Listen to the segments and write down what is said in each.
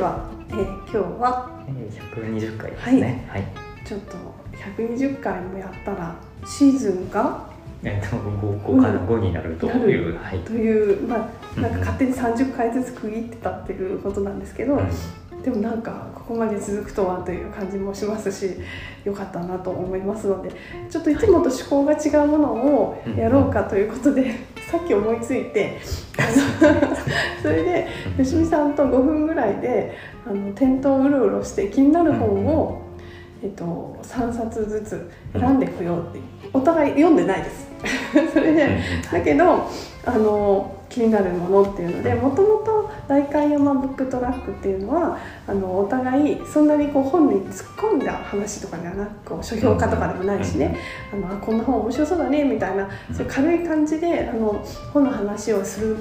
では、えー、今日は？120回ですね。はい、ちょっと120回もやったらシーズンが？えっと 5, 5から5になるという、はい、というまあなんか勝手に30回ずつ区切ってたっていうことなんですけど、でもなんかここまで続くとはという感じもしますしよかったなと思いますのでちょっといつもと趣向が違うものをやろうかということで、さっき思いついて それで吉見さんと5分ぐらいであの店頭をうろうろして気になる本を、えっと、3冊ずつ選んでこようってお互い読んでないです。それでだけどあの気になるものっていうのでもともと代官山ブックトラックっていうのはあのお互いそんなにこう本に突っ込んだ話とかではなく書評家とかでもないしね。あのこんな本面白そうだねみたいなそういう軽い感じであの本の話をする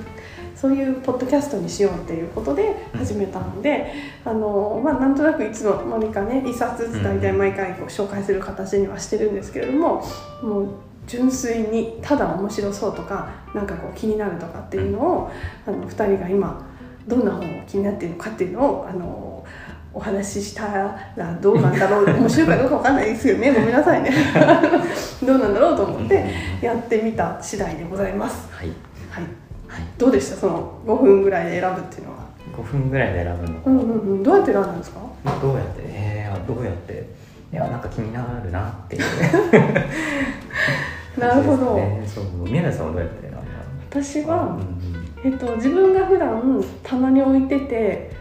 そういうポッドキャストにしようっていうことで始めたので、あのまあ、なんとなくいつも何かね一冊ずつ大体毎回こう紹介する形にはしてるんですけれどももう純粋にただ面白そうとかなんかこう気になるとかっていうのをあの2人が今どんな本を気になっているのかっていうのをあのお話ししたらどうなんだろう。面白いかどうかわかんないですよね。ごめんなさいね。どうなんだろうと思ってやってみた次第でございます。はい、はい。はい、どうでした？その5分ぐらいで選ぶっていうのは。5分ぐらいで選ぶの、うんうんうん、どうやって選んだんですか？どうやって？えー、どうやって？いやなんか気になるなって。い うなるほど、ね、そう宮根さんはどうやって私は、えっと、自分が普段棚に置いてて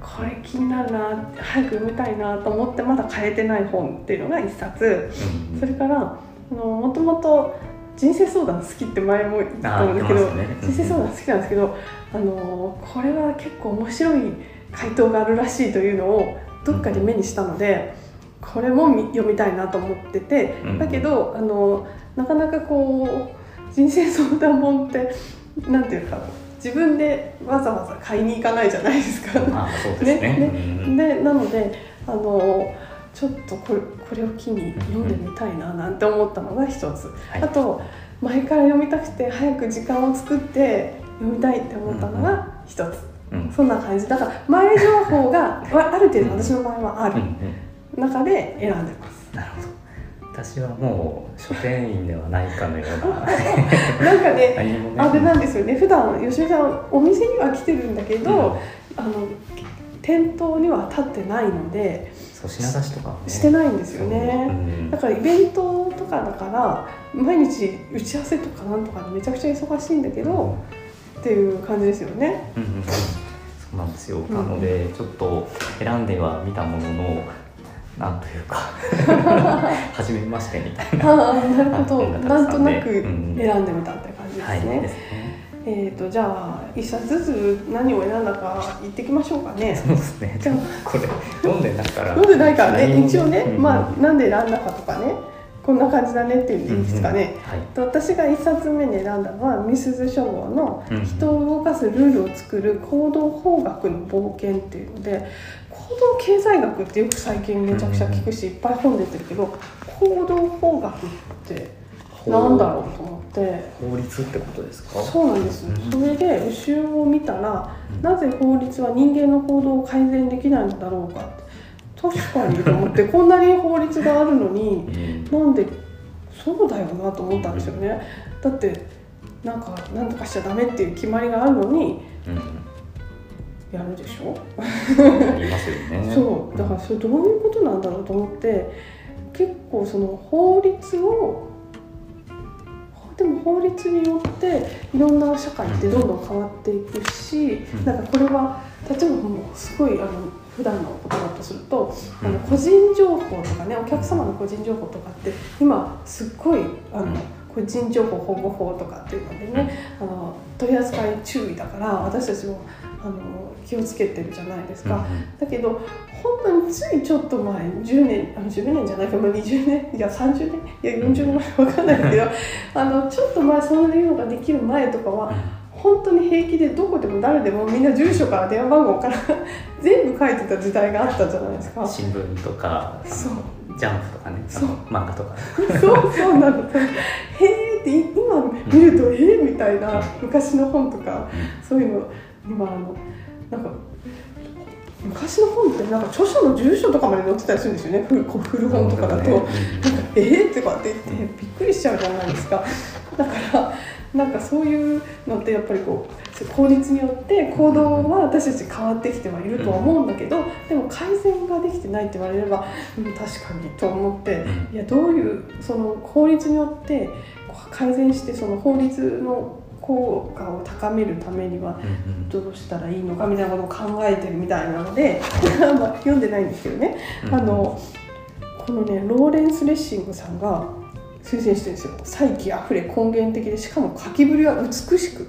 これ気になるな早く読みたいなと思ってまだ買えてない本っていうのが1冊、うん、それからあのもともと人生相談好きって前も言ったんですけど、ね、人生相談好きなんですけどあのこれは結構面白い回答があるらしいというのをどっかで目にしたので、これも読みたいなと思ってて、だけどあのなかなかこう人生相談本ってなんていうか自分でわざわざ買いに行かないじゃないですか。あそうですね。ねでなのであのちょっとこれこれを機に読んでみたいななんて思ったのが一つ、はい、あと前から読みたくて早く時間を作って読みたいって思ったのが一つ、うん、そんな感じ。だから前情報がある程度私の場合はある中で選んでます。なるほど私はもう書店員ではないかのような。なんかねね。あれなんですよね。普段吉見さんお店には来てるんだけど、うん、あの店頭には立ってないのでそう品出しとか、ね、してないんですよね、う。ん、だからイベントとかだから毎日打ち合わせとかなんとかでめちゃくちゃ忙しいんだけど、うん、っていう感じですよね、うんうんうん、そうなんですよ、なのでちょっと選んではみたもののなんというか。初めましてみたいな。あなるほど。なんとなく選んでみたって感じですね、うんはい、ですね。えーと、じゃあ一冊ずつ何を選んだか言ってきましょうかね。そうですね。じゃあこれ読んでないから。読んでないからね一応ね、うん、まあなんで選んだかとかね。こんな感じだねっていうんですかね。うん。うんはい、私が一冊目に選んだのはみすず書房の「人を動かすルールを作る行動法学の冒険」っていうので行動経済学ってよく最近めちゃくちゃ聞くしいっぱい本出てるけど行動法学ってなんだろうと思って。法律ってことですか？そうなんです、うん、それで後ろを見たら、うん、なぜ法律は人間の行動を改善できないのだろうか確かにと思って こんなに法律があるのに、うん、なんでそうだよなと思ったんですよね。だってなんか何とかしちゃダメっていう決まりがあるのに、やるでしょ？ありますよね。そう。だからそれどういうことなんだろうと思って結構その法律をでも法律によっていろんな社会ってどんどん変わっていくし、うん、なんかこれは例えばもうすごいあの普段のことだとすると、あの個人情報とかねお客様の個人情報とかって今すっごいあの個人情報保護法とかっていうのでねあの取り扱い注意だから私たちもあの気をつけてるじゃないですか、うんうん、だけど本当についちょっと前10年あの10年じゃないか、まあ、20年いや30年いや40年前分かんないけどあのちょっと前そういうのができる前とかは本当に平気でどこでも誰でもみんな住所から電話番号から 全部書いてた時代があったじゃないですか。新聞とかそう。ジャンプとかねそう。漫画とか。そうそうなの。へえって今見ると、ええみたいな昔の本とか、そういうの今あのなんか昔の本ってなんか著者の住所とかまで載ってたりするんですよね。古古本とかだと、なんかえーってこうやって言ってびっくりしちゃうじゃないですか。だからなんかそういうのってやっぱりこう効率によって行動は私たち変わってきてはいるとは思うんだけど、でも改善ができてないって言われれば、うん、確かにと思って、いやどういうその効率によって改善してその法律の効果を高めるためにはどうしたらいいのかみたいなことを考えてるみたいなので まあ読んでないんですけどね、あのこのねローレンス・レッシングさんが推薦してるんですよ。再起あふれ根源的でしかも書きぶりは美しく。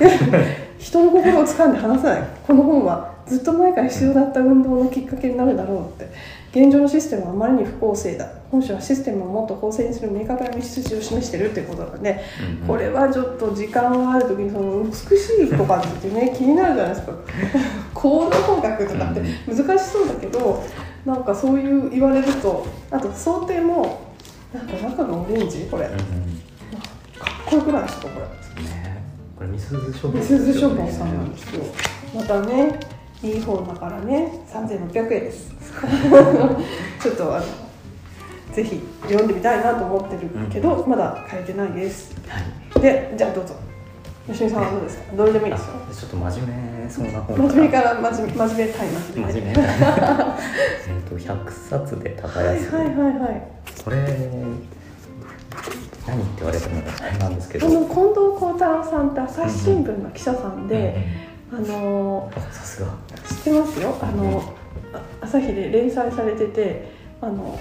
人の心を掴んで離さない。この本はずっと前から必要だった運動のきっかけになるだろうって現状のシステムはあまりに不公正だ。本書はシステムをもっと公正にする明確な道筋を示してるってことなので、うんうん、これはちょっと時間がある時にその美しいとかってね気になるじゃないですか。行動工学とかって難しそうだけどなんかそういう言われるとあと想定もなんか中がオレンジ？これ、うんうん、かっこよくないですかこれ。ね、これみすず書房、ね、みすず書房さんなんですよ。またねいい本だからね3600円です ちょっとあのぜひ読んでみたいなと思ってるけど、うん、まだ書いてないです、はい、でじゃあどうぞ。吉見さんはどうですか、どれでもいいですよ。ちょっと真面目そうな本真面目から真面目真面目真面目真面目えっと100冊で耕す。はいはいはいはい。これ何って言われてもあれなんですけど。あの近藤幸太郎さんって朝日新聞の記者さんで、うんうん、あのさすが。知ってますよ？あの、朝日で連載されててあの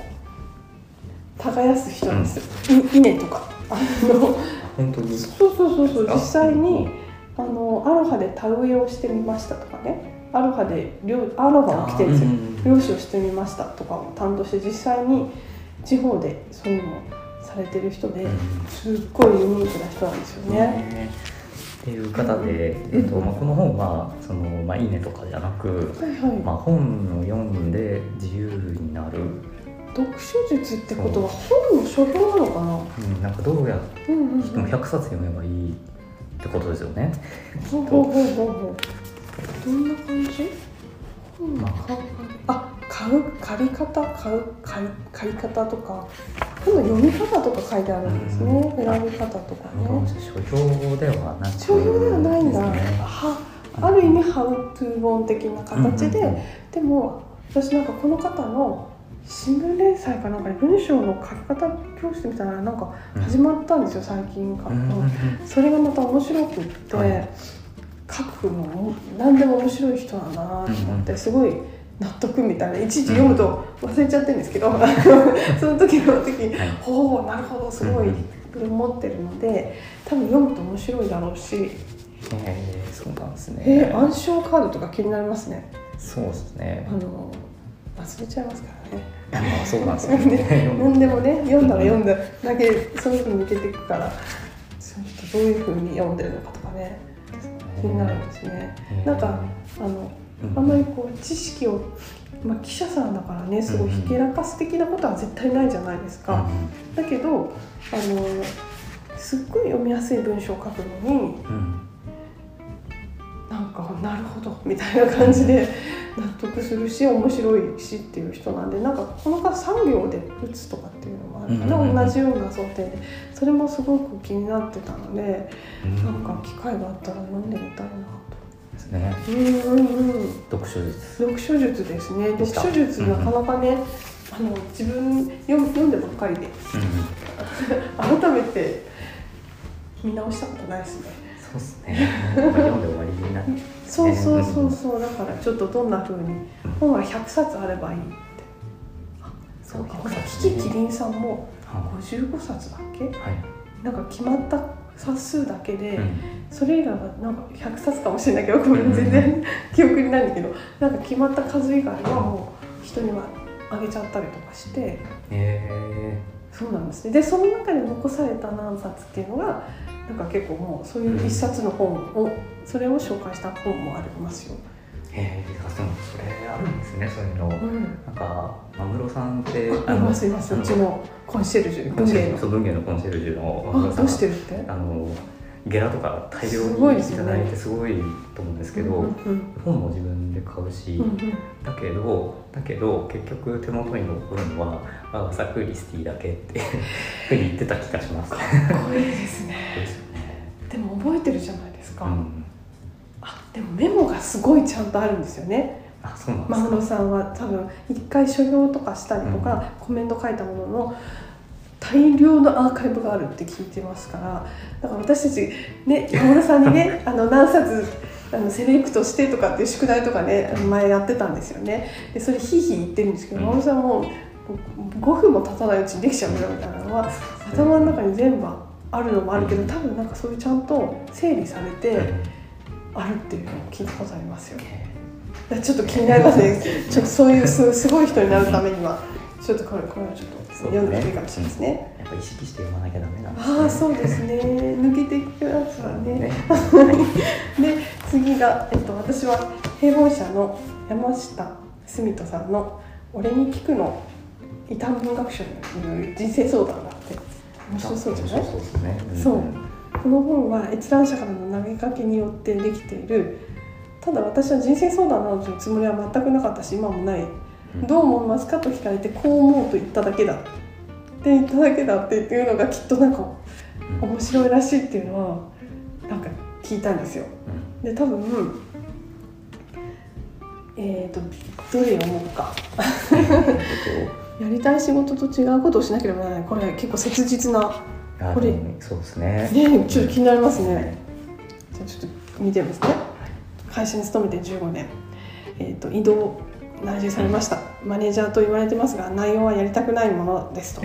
耕す人です、うん、稲とか。あの本当に？そうそうそうそう。実際にあのアロハで田植えをしてみましたとかね。アロハでアロハを着てるんですよ漁師をしてみましたとかを担当して実際に地方でそういうのをされてる人ですっごいユニークな人なんですよね。っていう方で、えーとまあ、この本はその、まあ、いいねとかじゃなく、はいはい、まあ、本を読んで自由になる。読書術ってことは本の書評なのかな？うんなんかどうやっても100冊読めばいいってことですよね、ほうほうほうほうほう。どんな感じ？まあ、あ買う借り方？買う借り借り方とか今度読み方とか書いてあるんですね、うん、選び方とかね。書評ではなく書評ではないんだ、ね、はある意味ハウトゥー本的な形で、うんうんうん、でも私なんかこの方の新聞連載かなんか文章の書き方教室みたいななんか始まったんですよ、最近か、うん、それがまた面白くって、はい、書くの何でも面白い人なんだなと思って、すごい納得みたいないちいち読むと忘れちゃってるんですけど、その時の時に「ほうなるほどすごい」思ってるので多分読むと面白いだろうし。えー、そうなんですね。えー、暗証カードとか気になりますね。そうですね。あの忘れちゃいますからね。まあそうなんですよね。何でもね読んだら読んだだけそういうふうに抜けていくから、その人どういうふうに読んでるのかとかね気になるんですね。なんかあのあん。まりこう知識を、まあ、記者さんだからねすごいひけらかす的なことは絶対ないじゃないですか。だけどあのすっごい読みやすい文章を書くのに、うん、なんかなるほどみたいな感じで納得するし面白いしっていう人なんでなんかこの方3秒で打つとかっていうのもある。かな、うん、同じような想定で。それもすごく気になってたので、うん、なんか機会があったら読んでみたいな。と。ですね。うんうん読書術。読書術ですね。読書術なかなかね、あの自分読読んでばっかりで、改めて見直したことないですね。そうですね。読んで終わりになる、そうそうそうそうだからちょっとどんな風に本は100冊あればいいって。そうか。キキキリンさんも55冊だっけ？はい。なんか決まった冊数だけで、うん、それ以外はなんか100冊かもしれないけどこれ全然記憶にないんだけどなんか決まった数以外はもう人にはあげちゃったりとかして、え。ー、そうなんですね。でその中で残された何冊っていうのがなんか結構もうそういう一冊の本を、それを紹介した本もありますよ。ええー、それあるんですね。そういうの、うん、なんかマグロさんってあいますいます。うちのコンシェルジュ文芸の。そう文芸のコンシェルジュのあどうしてるって？あのゲラとか大量にいただいてすごいと思うんですけど、うんうん本も自分で買うし、うんうん。だけどだけど結局手元に残るのはアガサ・クリスティだけって ふうに言ってた気がします。かっこいいですね。そ うですよね。でも覚えてるじゃないですか、うん、あでもメモがすごいちゃんとあるんですよね。マグロさんは多分一回書評とかしたりとか、うん。コメント書いたものの大量のアーカイブがあるって聞いてますから。だから私たちね山村さんにね あの何冊あのセレクトしてとかっていう宿題とかね前やってたんですよね。でそれひいひい言ってるんですけどうん。山村さんも5分も経たないうちにできちゃうよみたいなのは頭の中に全部あるのもあるけど多分なんかそういうちゃんと整理されてあるっていうのを聞いたことありますよね。ちょっと気になりますね。ちょっとそういうすすごい人になるためには、ちょっとこれこれはちょっと読んでもいいかもしれないですね。やっぱ意識して読まなきゃダメなんですね。ああそうですね。抜けていくやつはね。ね。で次がえっと私は平凡社の山下澄人さんの俺に聞くの異端文学賞による人生相談があって面白そうじゃない？そうですね。んそうこの本は閲覧者からの投げかけによってできている。ただ私は人生相談などというつもりは全くなかったし今もない。うん。どう思いますかと聞かれてこう思うと言っただけだ。って言っただけだっていうのがきっとなんかうん。面白いらしいっていうのはなんか聞いたんですよ。で多分えー、とどれを思うか。やりたい仕事と違うことをしなければならない。これ結構切実なあこれそうですね。ねちょっと気になりますね。じゃあちょっと見てみますね。会社に勤めて15年、えっ、と移動内定されました。マネージャーと言われてますが内容はやりたくないものですと。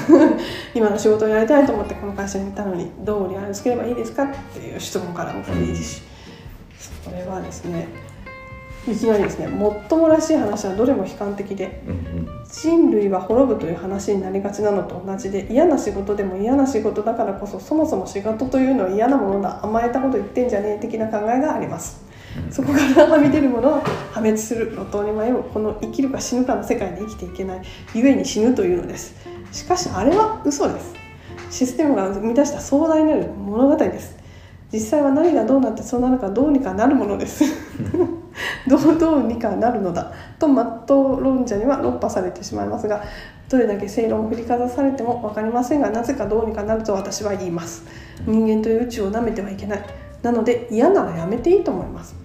今の仕事をやりたいと思ってこの会社にいたのにどうリハつければいいですか？っていう質問からもこれいいし、それはですね。いきなりですね、もっともらしい話はどれも悲観的でうんうん。人類は滅ぶという話になりがちなのと同じで嫌な仕事でも嫌な仕事だからこそそもそも仕事というのは嫌なものだ甘えたこと言ってんじゃねえ的な考えがあります。そこからはみ出るものは破滅する路頭に迷うこの生きるか死ぬかの世界で生きていけない故に死ぬというのです。しかしあれは嘘です。システムが生み出した壮大なる物語です。実際は何がどうなってそうなるかどうにかなるものです どうどうにかなるのだとマット論者には論破されてしまいますがどれだけ正論を振りかざされても分かりませんがなぜかどうにかなると私は言います。人間という宇宙を舐めてはいけない。なので嫌ならやめていいと思います。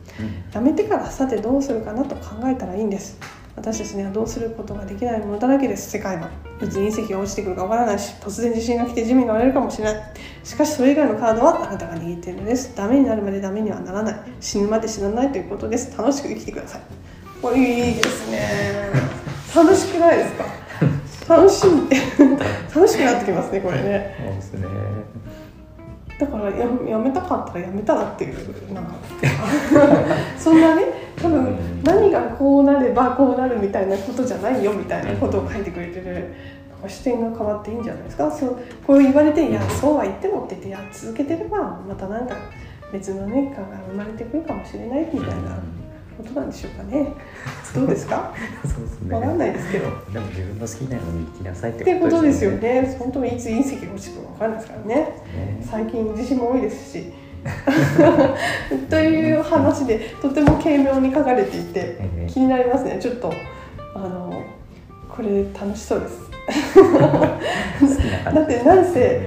やめてからさてどうするかなと考えたらいいんです私たちにはどうすることができないものだらけです。世界はいつ隕石が落ちてくるかわからないし突然地震が来て地面が割れるかもしれない。しかしそれ以外のカードはあなたが握っているのです。ダメになるまでダメにはならない。死ぬまで死なないということです。楽しく生きてください。これいいですね。楽しくないですか？楽しい楽しくなってきますねこれね。そうですね。だからややめたかったらやめたらっていうなんか。そんなね多分何がこうなればこうなるみたいなことじゃないよみたいなことを書いてくれてる視点が変わっていいんじゃないですか？そうこう言われて「いやそうは言っても」って言ってや続けてればまたなんか別のね感が生まれてくるかもしれないみたいなことなんでしょうかね。どうですか？そうですね。わかんないですけど。でも自分の好きなように生きなさいっっててことですよね。ね本当にいつ隕石が落ちるか分かんないですからね。ね。最近地震も多いですし。という話でとても軽妙に書かれていてええ。気になりますね。ちょっとあのこれ楽しそうです。だってなんせ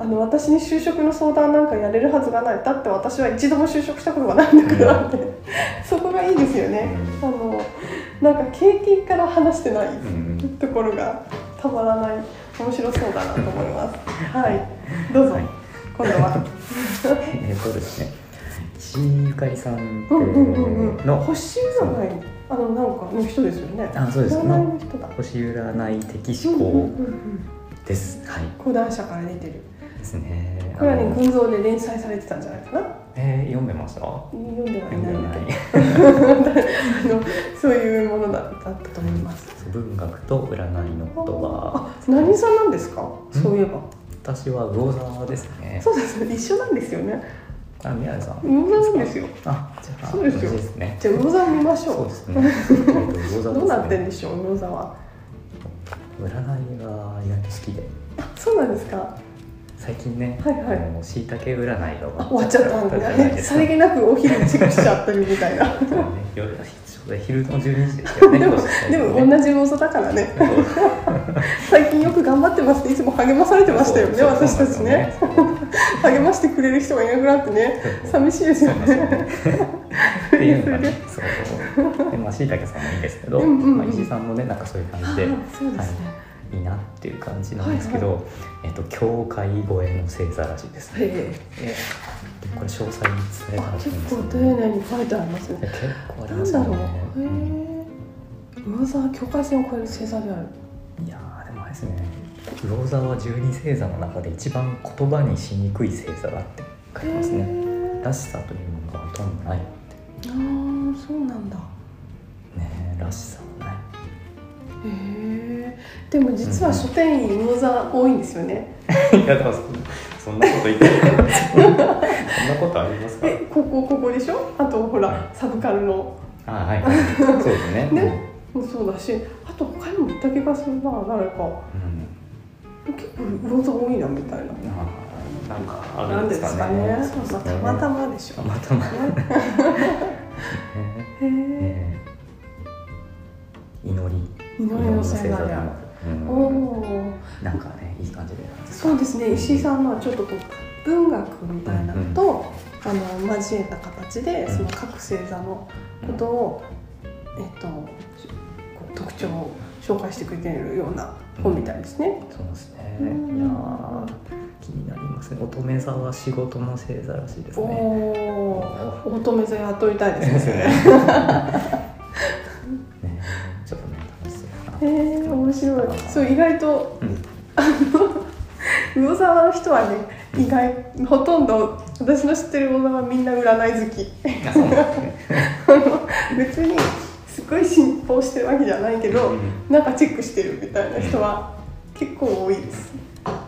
あの私に就職の相談なんかやれるはずがない。だって私は一度も就職したことがないんだからって。そこがいいですよね。あのなんか経験から話してない。ところがたまらない面白そうだなと思います。はい。どうぞ、はい。今度は。えっとですね。石井ゆかりさんの。星占いあのなんかの人ですよね。あそうです。占いの人だ。星占い的思考うんです。はい。講談社から出てるですね。これはね群像で連載されてたんじゃないかな？えー読んでました？読んではいない あのそういうものだだったと思います文学と占いの言葉。あ何座なんですか？そういえば私は魚座ですね。そうです一緒なんですよねあ、宮根さん。魚座なんですよあ、じゃあ、そうですよですね。じゃあ魚座見ましょうそうですね。えっと魚座ね。どうなってんでしょう魚座は占いが意外と好きで。あそうなんですか最近ね、はいはい。あの椎茸占いが終わっちゃった。んだね。さりげなくお昼チェックしちゃったりみたいな。夜昼の12時ですよね。でもでもね。同じ妄想だからね。最近よく頑張ってますっていつも励まされてましたよねそう私たちね。励ましてくれる人がいなくなってね。寂しいですよね。っていうのがねそう。でまあ椎茸さんもいいんですけど、うんうんうん。まあ、石井さんもねなんかそういう感じで、あそうですね、い、いいなっていう感じなんですけど、はいえっと教会越えの星座らしいですね、へえ。えーこれ詳細に伝えたらしいんです構丁寧に書いてありますね。結構ありなんだろう。ますよねへえ魚座境界線を越える星座である。いやーでもあれですね。魚座は十二星座の中で一番言葉にしにくい星座だって書いてますね。へらしさというものがほとんどないって。えああそうなんだ。ねらしさもねへえでも実は書店員魚座多いんですよね。いやでもそそんなこと言ってそんなことありますか？えここここでしょ？あとほら、はい。サブカルの。あはいはい。そうですね。ね。もそうだしあと他にもいた気がするな誰か。うん、結構魚座多いなみたいな。あなんかあるんですかね。ね。まあたまたまでしょ。たまたま。ね。へえね祈り祈りの星座であるうん。おおなんかねいい感じでそうですね。石井さんのはちょっとこう文学みたいなのと、あの交えた形でうん。その各星座のことを、えっと特徴を紹介してくれているような本みたいですね。そうですね。うん。いやー気になりますね。乙女座は仕事の星座らしいですおね。お、乙女座雇いたいですね。え面白い。そう意外とうん。魚座の人はね意外ほとんど私の知ってる魚座はみんな占い好き。別にすごい信奉してるわけじゃないけど、うん。なんかチェックしてるみたいな人は結構多いです。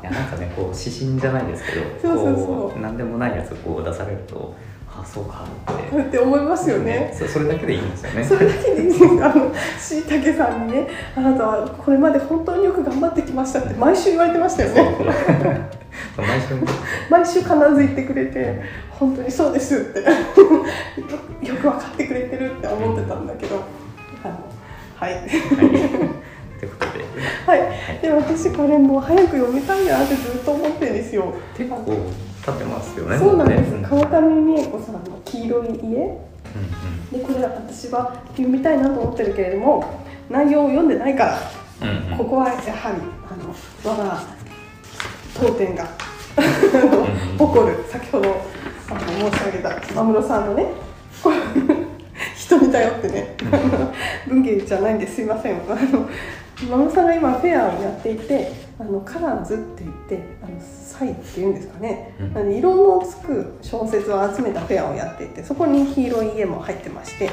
いやなんかねこう指針じゃないですけどそうそうそう何でもないやつをこう出されるとあそうかって。って思いますよね。そそれだけでいいんですよね。それだけでいい。ですあのしいたけさんにね「あなたはこれまで本当によく頑張ってきました」って毎週言われてましたよね。毎週毎週必ず言ってくれて「本当にそうです」って。よよく分かってくれてるって思ってたんだけど。あのはい。はい。ということで。はい。で私これもう早く読みたいなってずっと思ってるんですよ。結構立ってますよね。そうなんです。もね川上美恵子さんの「黄色い家」うんうん。でこれ私は読みたいなと思ってるけれども内容を読んでないからうんうん。ここはやはりあの我が当店がうん誇る先ほどあの申し上げた真室さんのね人に頼ってね文芸じゃないんですいません。あの真室さんが今フェアをやっていてあのカラーズって言ってあのサイっていうんですかね、うん。あの色のつく小説を集めたフェアをやっていてそこに黄色い家も入ってまして、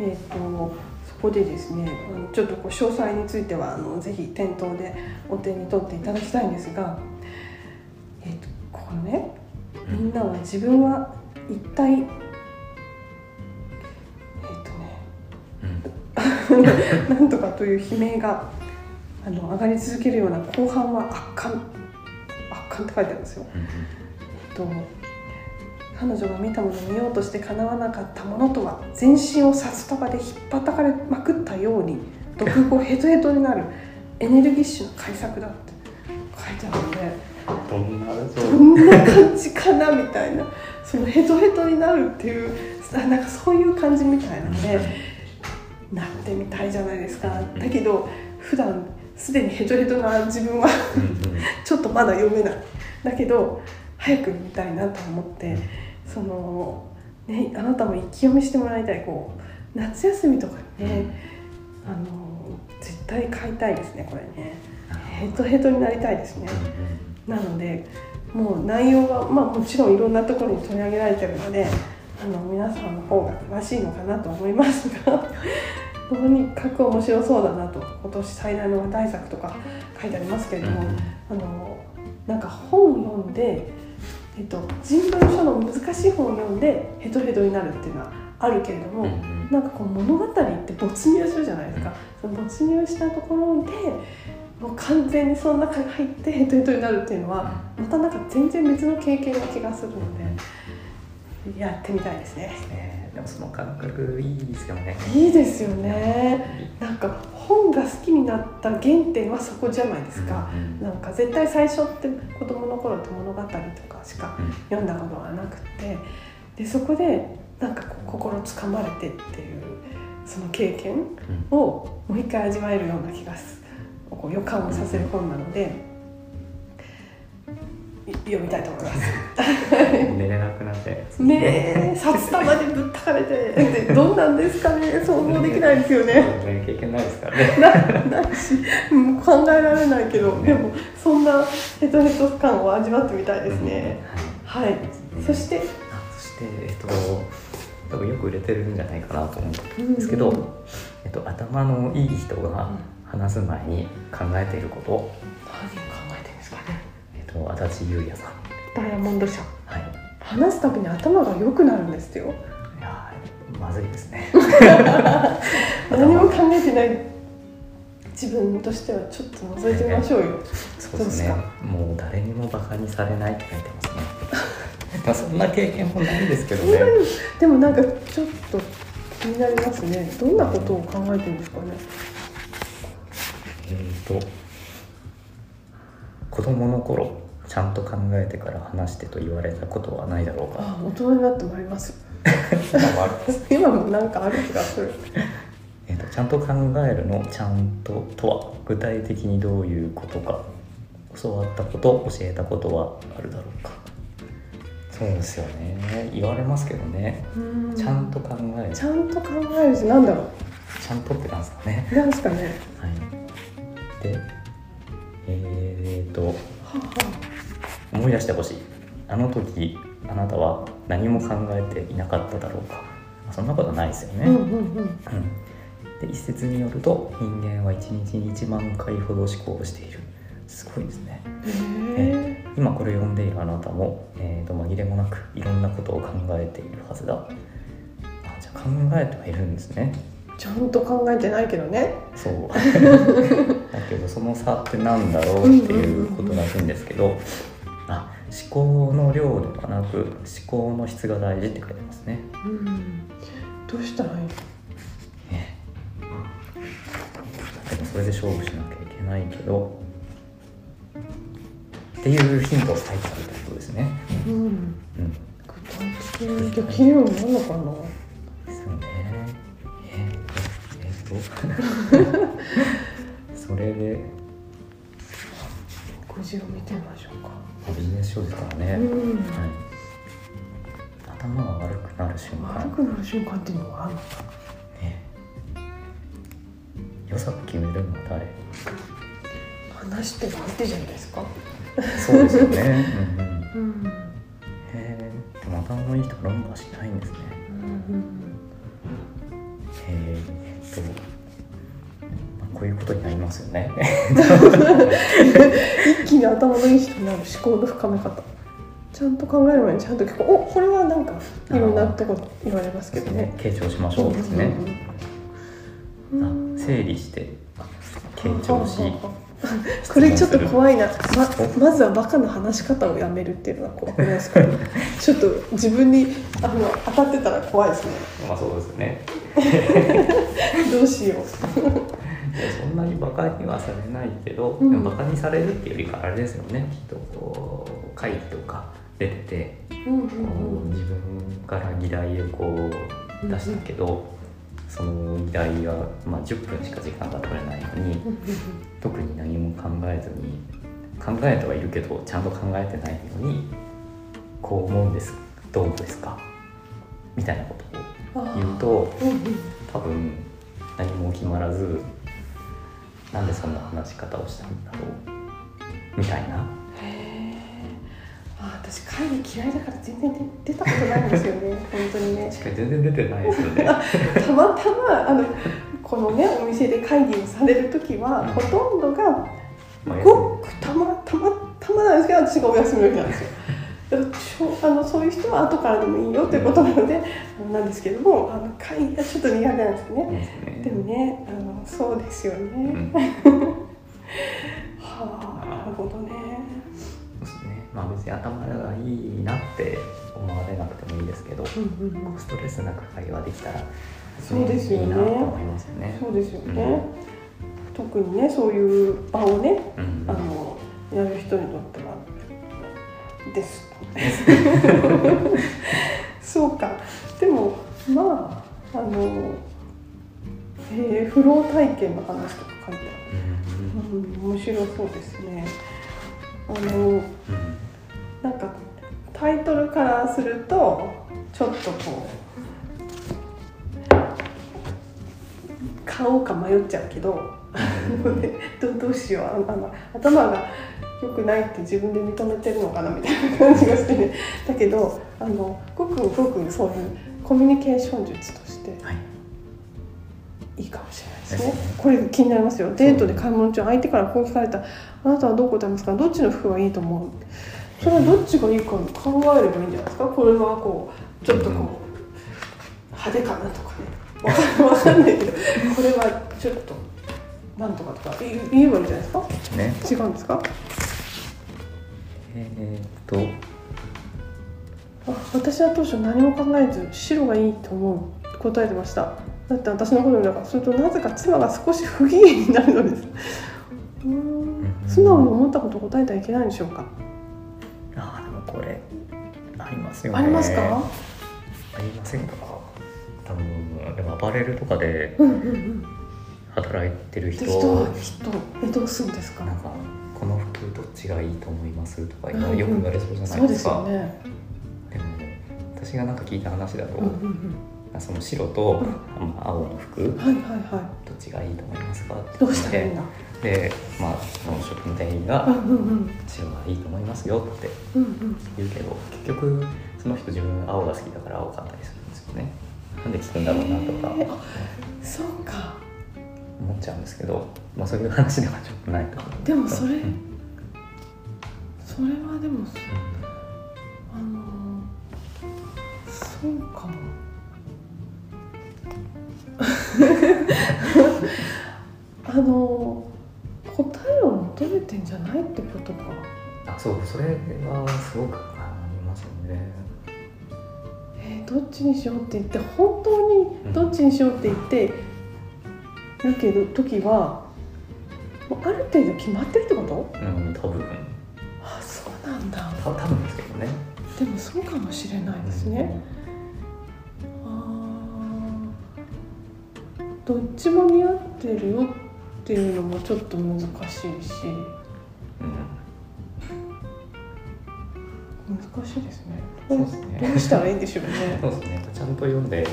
えー、とそこでですねちょっとこう詳細についてはあのぜひ店頭でお手に取っていただきたいんですが、えー、とこのねうん。みんなは自分は一体 なんとかという悲鳴があの上がり続けるような後半は圧巻。圧巻って書いてあるんですよ。と彼女が見たもの見ようとして叶わなかったものとは全身を札束で引っ叩かれまくったように毒後ヘトヘトになるエネルギッシュな改作だって書いてあるのでどんなどそんな感じかなみたいなそのヘトヘトになるっていうあなんかそういう感じみたいなのでなってみたいじゃないですか。だけど普段すでにヘトヘトな自分はちょっとまだ読めない。だけど早く読みたいなと思ってそのねあなたも一気読みしてもらいたい。こう夏休みとかにねあの絶対買いたいですねこれね。ヘトヘトになりたいですね。なのでもう内容はまあもちろんいろんなところに取り上げられてるのであの皆さんの方が詳しいのかなと思いますが とにかく面白そうだなと今年最大の話題作とか書いてありますけれども、あのなんか本を読んで、えっと、人文書の難しい本を読んでヘトヘトになるっていうのはあるけれども、なんかこう物語って没入するじゃないですか、その没入したところでもう完全にその中に入ってヘトヘトになるっていうのはまたなんか全然別の経験な気がするのでやってみたいですね。ねでもその感覚いいですよね。いいですよね。なんか本が好きになった原点はそこじゃないですか。うんうんなんか絶対最初って子供の頃って物語とかしかうん読んだことがなくてでそこでなんか心つかまれてっていうその経験をもう一回味わえるような気がすこう予感をさせる本なのでい読みたいと思います。寝れなくなって。ねえ札束でぶったかれてでどんなんですかね想像できないですよね。ね経験ないですからね。なないし、うん考えられないけどでもそんなヘトヘト感を味わってみたいですね。はい、そして、あそしてえっと多分よく売れてるんじゃないかなと思うんですけど、うんえっと頭のいい人が話す前に考えていること、何を考えてるんですかねと足立優也さん。ダイヤモンド社。はい。話すたびに頭が良くなるんですよ。いやーまずいですね。何も考えてない。自分としてはちょっと覗いてみましょうよ。そうですね。もう誰にもバカにされないって書いてますね。まあそんな経験もないんですけどね。でもなんかちょっと気になりますね。どんなことを考えてるんですかね？えーと子供の頃ちゃんと考えてから話してと言われたことはないだろうか。あ大人になってもあります。今もなんかある気がする。えーとちゃんと考えるのちゃんととは具体的にどういうことか教わったこと教えたことはあるだろうか。そうですよね。言われますけどね。ちゃんと考える。ちゃんと考えるしなんだろちゃんとってなんですかね。うなんですかね。はい。でえーとは思い出してほしい。あの時あなたは何も考えていなかっただろうか、まあそんなことないですよね、あ、うんうんうん。うん。で一説によると人間は1日に1万回ほど思考をしている。すごいですね。へ今これを読んでいるあなたも、えー、と紛れもなくいろんなことを考えているはずだ。あじゃあ考えてはいるんですね。えちゃんと考えてないけどね。そう。だけどその差ってなんだろうっていうことらしいんですけどあ思考の量ではなく思考の質が大事って書いてますね。うん。どうしたらいいね。でもそれで勝負しなきゃいけないけど。っていうヒントを最初にってことですね。うん。うん。具体的にできるようになるのかな？ー、えー、っと？それで。目次を見てみましょうか。ビジネス書ですからね、うん。はい、頭が悪くなる瞬間。悪くなる瞬間っていうのはあるのか。ね。良さを決めるのは誰？話してる相手じゃないですか。そうですよね、うんうん、へうん。え。でも頭のいい人は論破しないんですね。うんへえ。えっと、まあ、こういうことになりますよね。一気に頭のいい人になる思考の深め方。ちゃんと考える前にちゃんと聞こうおこれはなんかいろんなところ言われますけどね。傾聴しましょうですね、うん。うんうんあ整理して傾聴し これちょっと怖いな。ままずはバカな話し方をやめるっていうのが怖くないですか、ちょっと自分にあの当たってたら怖いですね。まあそうですね どうしよう。そんなにバカにはされないけど、うん。でもバカにされるっていうよりかあれですよね。きっとこう会議とか出てて、うんうん自分から議題をこう出したけど、その議題が、まあ、10分しか時間が取れないのにうん特に何も考えずに考えてはいるけどちゃんと考えてないのにこう思うんです。どうですか？みたいなこと言うと多分何も決まらずなんでそんな話し方をしたんだろうみたいな。私会議嫌いだから全然出出たことないんですよね 本当にね。確かに全然出てないですよね。たまたまあのこのねお店で会議をされる時は、うん。ほとんどがまあごくたまたまたまなんですけど私がお休みの日なんですよあのそういう人は後からでもいいよということなので、なんですけどもあの会議がちょっと苦手なんですよね、ね。でもねあのそうですよね、うん。はあなるほどね。そうですね。まあ別に頭がいいなって思われなくてもいいですけど、うんうんうん。ストレスなく会話できたら、そうですよね。いいなと思いますよね。そうですよね、特にねそういう場をねうん。あのやる人にとってはですそうか。でもまああの、えー、フロー体験の話とか書いてある、うん、面白そうですね。あのなんかタイトルからするとちょっとこう買おうか迷っちゃうけどどどうしよう。あの頭が良くないって自分で認めてるのかなみたいな感じがしてねだけどあのごくごくそういうコミュニケーション術としてはい。いいかもしれないですね。ですね。これ気になりますよ。デートで買い物中相手からこう聞かれた。あなたはどう答えますか？どっちの服がいいと思う？それはどっちがいいか考えればいいんじゃないですか？これはこうちょっとこう派手かなとかね。わかんないけど。これはちょっとなんとかとか。言えばいいんじゃないですか？ね。違うんですか？えーっと。あ私は当初何も考えず白がいいと思う答えてました。だって私の好みだからするとなぜか妻が少し不機嫌になるのです。うーん。素直に思ったことを答えてはいけないんでしょうか。あーでもこれありますよね。ありますか？ありませんか？多分でもアパレルとかでうんうんうん。働いてる人。で人はきっとえどうするんですか？なんかこの服どっちがいいと思いますとかうんうんよく言われそうじゃないうですか、すよね。でも私がなんか聞いた話だと、うんうんその白と、まあ青の服どうんはいはいはっちがいいと思いますかって。いどうしたらいいんだ？でまあそのショップの店員がうんうん。うん白がいいと思いますよってうんうん。言うけど結局その人自分青が好きだから青かったりするんですよね。なんで聞くんだろうなとか思っちゃうんですけど、まあ、そういう話ではちょっとないと思う。でもそれうん。それはでもあのそうかも。あの答えを求めてんじゃないってことか。あそうそれはすごくありますよね。えーどっちにしようって言って本当にどっちにしようって言ってるけど時はもうある程度決まってるってこと？うん多分。あそうなんだ。た多分ですけどね。でもそうかもしれないですね、あー。どっちも似合ってるよっていうのもちょっと難しいし。うん、難しいですね。そうですね。どうしたらいいんでしょうね。そうですね。ちゃんと読んで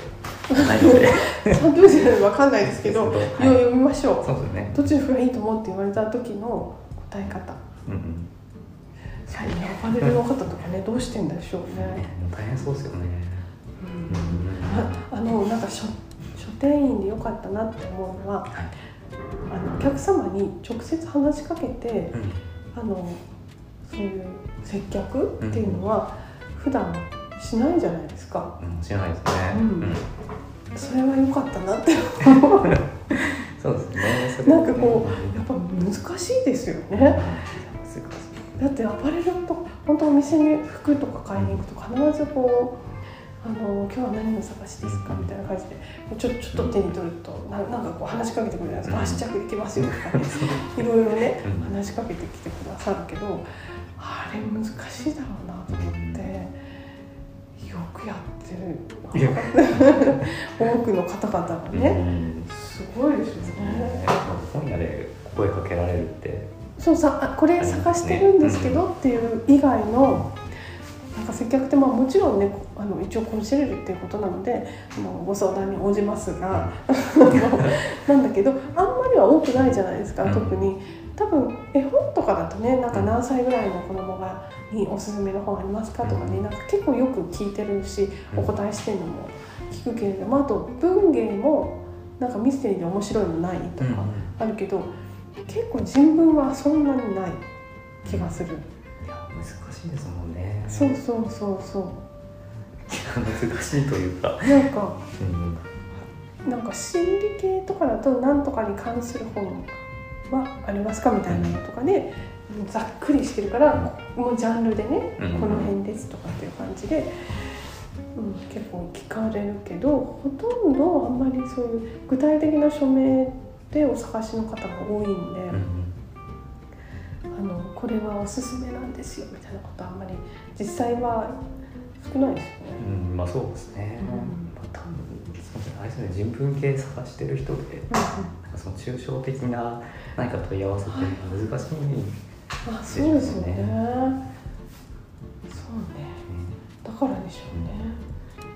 ないのでちゃんと読んでないわかんないですけど、はい。読みましょそうですね。うどっちの服がいいと思うって言われた時の答え方。うんうん。最近アパレルの方とかねどうしてんでしょうね、ね大変そうですよね。うん。ああのなんか書書店員でよかったなって思うのははい。あのお客様に直接話しかけてうん。あのそういう接客っていうのは普段しないじゃないですか、うん、知らないですね。うん。それは良かったなって。そうですね。なんかこぱ難しいですようん。ね難しいだってアパレルと本当お店に服とか買いに行くと必ずこう「あの今日は何を探しですか?」みたいな感じでちょちょっと手に取るとななんかこう話しかけてくるじゃないですか「うん。あ試着できますよ」とかね。いろいろねうん。話しかけてきてくださるけどあれ難しいだろうなと思って。よくやってる多くの方々がうね、ん。すごいですよね。本屋で声かけられるって。そうさあこれ探してるんですけどっていう以外のなんか接客ってまあもちろんねあの一応コンシェルジュっていうことなのであのご相談に応じますが なんだけどあんまりは多くないじゃないですか、うん。特に。多分絵本とかだとねなんか何歳ぐらいの子供がにおすすめの本ありますか？とかね、うん。なんか結構よく聞いてるしうん。お答えしてるのも聞くけれどもあと文芸もなんかミステリーで面白いのないとかあるけど、結構人文はそんなにない気がする、いや難しいですもんね。そうそうそうそ難しいというか、うなんかうん、なんか心理系とかだと何とかに関する本はありますか？みたいなのとかで、ざっくりしてるからもうジャンルでね、うん。この辺ですとかっていう感じで、うん、結構聞かれるけどほとんどあんまりそういう具体的な署名でお探しの方が多いんで、うんあのこれはおすすめなんですよみたいなことはあんまり実際は少ないですよね。うんまあそうですね、うん。まあ多分あれですね人文系探してる人でなんかその抽象的な何か問い合わせって難しい、あそうですよね。ですよそうねだからでしょうね。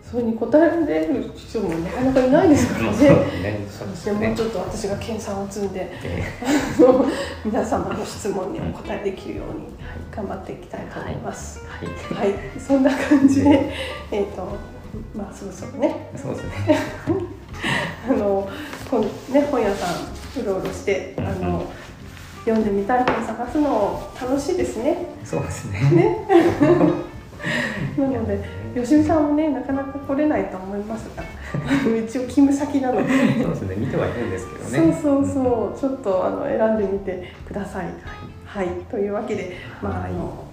それに答えられる人もなかなかいないですからまあそうね。ねそうですね。もうちょっと私が研鑽を積んでえあの皆様の質問にお答えできるように頑張っていきたいと思います。ーはい、はい、そんな感じで、えっ、とまあそろそろね、そうですね。あの本ね本屋さんうろうろしてあの読んでみたい本探すの楽しいですね。そうですね。ね。なので、吉見さんもね、なかなか来れないと思いますが、一応勤務先なので、そうですね。見てはいるんですけどね。そうそうそう、ちょっとあの選んでみてください。はい、というわけで、まあ、あの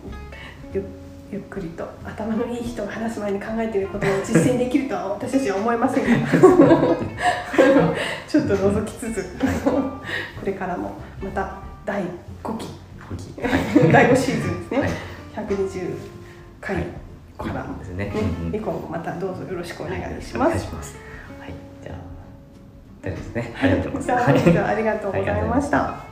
ゆゆっくりと頭のいい人が話す前に考えていることを実践できるとは 私たちは思いませんが。ちょっと覗きつつこれからもまた第5期。第5シーズンですね、はい、120回。から、ですね、ね、降もまたどうぞよろしくお願いします。はい、じゃあ大丈夫ですね。ありがとうございました。